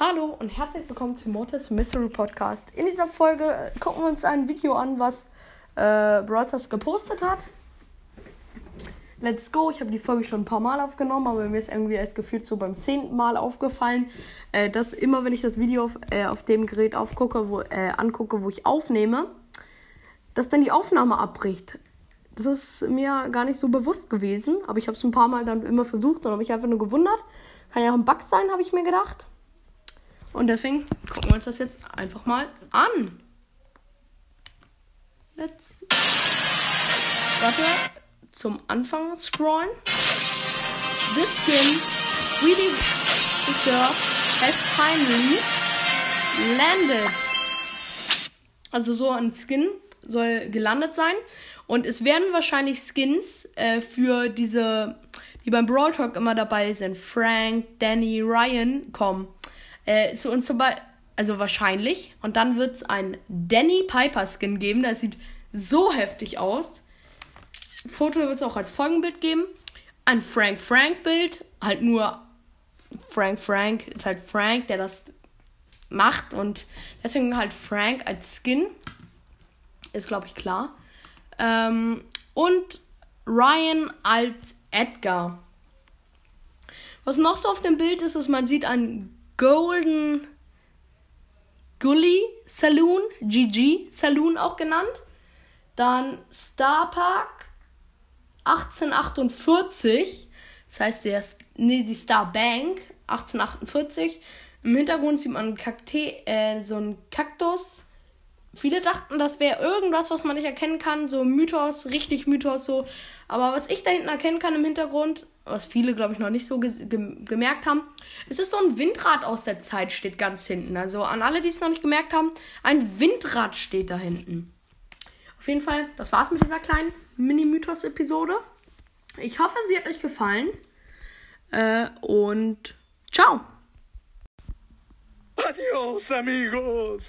Hallo und herzlich willkommen zum Mortis Mystery Podcast. In dieser Folge äh, gucken wir uns ein Video an, was äh, Brothers gepostet hat. Let's go. Ich habe die Folge schon ein paar Mal aufgenommen, aber mir ist irgendwie erst gefühlt so beim zehnten Mal aufgefallen, äh, dass immer, wenn ich das Video auf, äh, auf dem Gerät aufgucke, wo, äh, angucke, wo ich aufnehme, dass dann die Aufnahme abbricht. Das ist mir gar nicht so bewusst gewesen, aber ich habe es ein paar Mal dann immer versucht und habe mich einfach nur gewundert. Kann ja auch ein Bug sein, habe ich mir gedacht. Und deswegen gucken wir uns das jetzt einfach mal an. Let's. Warte, zum Anfang scrollen. This skin really deserve has finally landed. Also so ein Skin soll gelandet sein. Und es werden wahrscheinlich Skins äh, für diese, die beim Brawl Talk immer dabei sind, Frank, Danny, Ryan, kommen. Äh, zu uns dabei, also wahrscheinlich. Und dann wird es ein Danny Piper Skin geben. Das sieht so heftig aus. Foto wird es auch als Folgenbild geben. Ein Frank Frank Bild, halt nur Frank Frank ist halt Frank, der das macht und deswegen halt Frank als Skin. Ist glaube ich klar. Ähm, und Ryan als Edgar. Was noch so auf dem Bild ist, ist, man sieht einen Golden Gully Saloon, GG Saloon auch genannt. Dann Star Park 1848. Das heißt, der nee, die Star Bank 1848. Im Hintergrund sieht man Kakte, äh, so einen Kaktus. Viele dachten, das wäre irgendwas, was man nicht erkennen kann. So Mythos, richtig Mythos so. Aber was ich da hinten erkennen kann im Hintergrund, was viele, glaube ich, noch nicht so ge gemerkt haben, es ist so ein Windrad aus der Zeit, steht ganz hinten. Also an alle, die es noch nicht gemerkt haben, ein Windrad steht da hinten. Jeden Fall, das war's mit dieser kleinen Mini-Mythos-Episode. Ich hoffe, sie hat euch gefallen. Äh, und ciao. Adios, amigos.